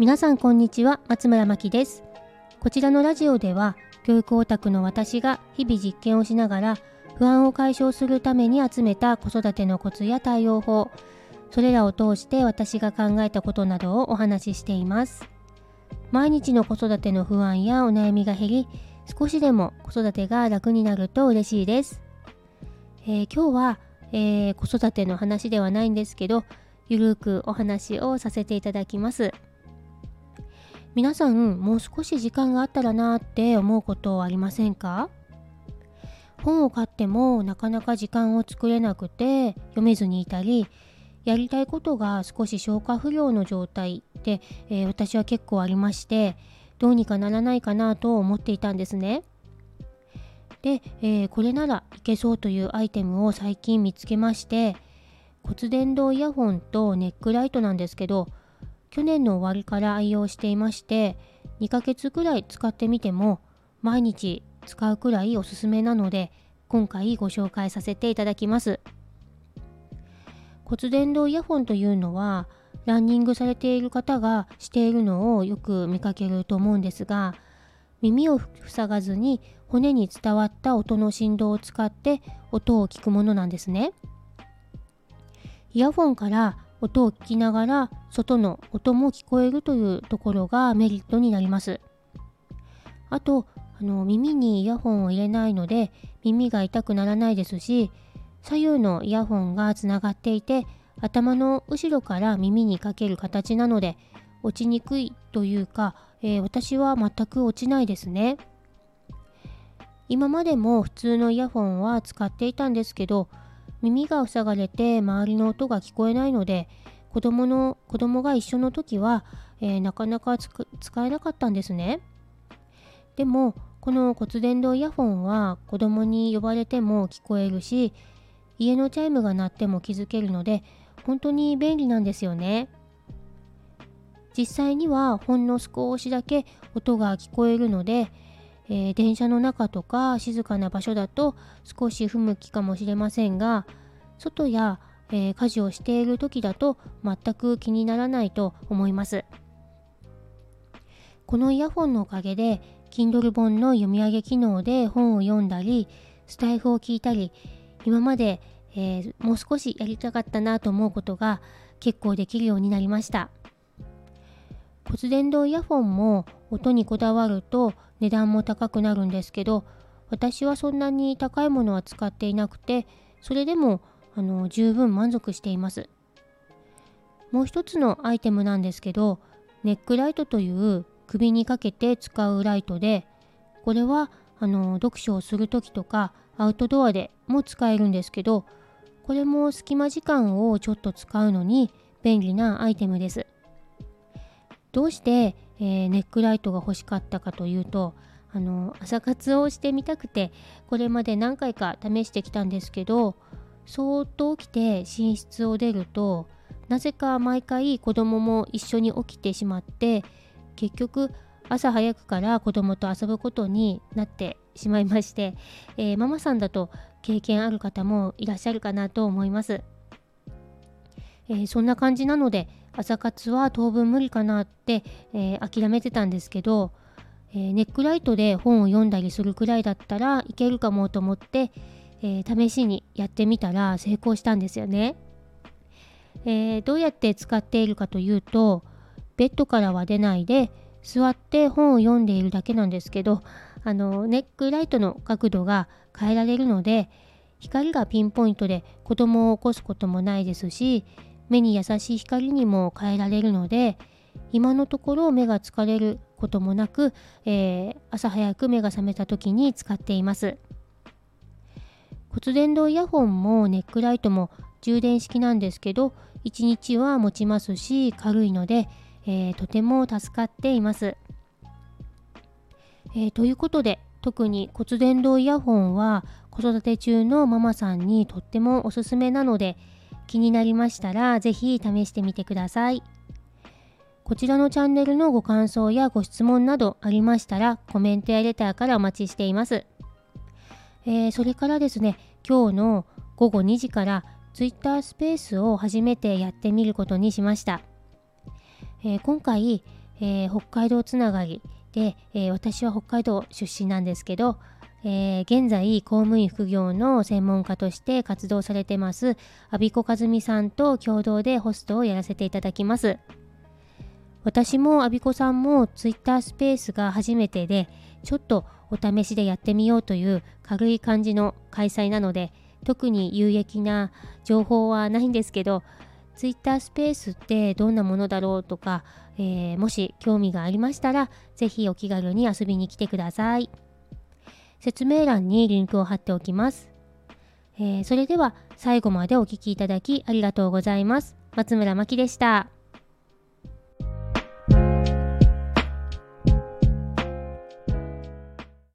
皆さんこんにちは松村真希です。こちらのラジオでは教育オタクの私が日々実験をしながら不安を解消するために集めた子育てのコツや対応法それらを通して私が考えたことなどをお話ししています。毎日の子育ての不安やお悩みが減り少しでも子育てが楽になると嬉しいです、えー、今日は、えー、子育ての話ではないんですけどゆるくお話をさせていただきます。皆さんもう少し時間があったらなって思うことありませんか？本を買ってもなかなか時間を作れなくて読めずにいたりやりたいことが少し消化不良の状態で、えー、私は結構ありましてどうにかならないかなと思っていたんですね。で、えー、これならいけそうというアイテムを最近見つけまして骨伝導イヤホンとネックライトなんですけど去年の終わりから愛用していまして2ヶ月くらい使ってみても毎日使うくらいおすすめなので今回ご紹介させていただきます。骨伝導イヤホンというのはランニングされている方がしているのをよく見かけると思うんですが耳を塞がずに骨に伝わった音の振動を使って音を聞くものなんですね。イヤホンから音を聞きながら外の音も聞こえるというところがメリットになります。あとあの耳にイヤホンを入れないので耳が痛くならないですし左右のイヤホンがつながっていて頭の後ろから耳にかける形なので落ちにくいというか、えー、私は全く落ちないですね。今までも普通のイヤホンは使っていたんですけど耳が塞がれて周りの音が聞こえないので子供の子供が一緒の時は、えー、なかなか使えなかったんですね。でもこの骨伝導イヤホンは子供に呼ばれても聞こえるし家のチャイムが鳴っても気づけるので本当に便利なんですよね。実際にはほんの少しだけ音が聞こえるのでえー、電車の中とか静かな場所だと少し不向きかもしれませんが外や、えー、家事をしている時だと全く気にならないと思います。このイヤホンのおかげで Kindle 本の読み上げ機能で本を読んだりスタイフを聞いたり今まで、えー、もう少しやりたかったなと思うことが結構できるようになりました。骨伝導イヤホンも音にこだわると値段も高くなるんですけど私はそんなに高いものは使っていなくてそれでもあの十分満足しています。もう一つのアイテムなんですけどネックライトという首にかけて使うライトでこれはあの読書をする時とかアウトドアでも使えるんですけどこれも隙間時間をちょっと使うのに便利なアイテムです。どうしてえー、ネックライトが欲しかったかというとあの朝活をしてみたくてこれまで何回か試してきたんですけどそーっと起きて寝室を出るとなぜか毎回子供も一緒に起きてしまって結局朝早くから子供と遊ぶことになってしまいまして、えー、ママさんだと経験ある方もいらっしゃるかなと思います。えー、そんな感じなので朝活は当分無理かなって、えー、諦めてたんですけど、えー、ネックライトで本を読んだりするくらいだったらいけるかもと思って、えー、試しにやってみたら成功したんですよね、えどうやって使っているかというとベッドからは出ないで座って本を読んでいるだけなんですけどあのネックライトの角度が変えられるので光がピンポイントで子供を起こすこともないですし目に優しい光にも変えられるので今のところ目が疲れることもなく、えー、朝早く目が覚めた時に使っています。骨伝導イヤホンもネックライトも充電式なんですけど1日は持ちますし軽いので、えー、とても助かっています、えー、ということで特に骨伝導イヤホンは子育て中のママさんにとってもおすすめなので、気になりましたら是非試してみてください。こちらのチャンネルのご感想やご質問などありましたらコメントやレターからお待ちしています。えー、それからですね、今日の午後2時から Twitter スペースを初めてやってみることにしました。えー、今回、えー、北海道つながりで、えー、私は北海道出身なんですけど、えー、現在公務員副業の専門家として活動されてます阿比子和美さんと共同でホストをやらせていただきます私も阿比子さんも Twitter スペースが初めてでちょっとお試しでやってみようという軽い感じの開催なので特に有益な情報はないんですけど Twitter スペースってどんなものだろうとか、えー、もし興味がありましたら是非お気軽に遊びに来てください。説明欄にリンクを貼っておきます。えー、それでは最後までお聴きいただきありがとうございます。松村真希でした。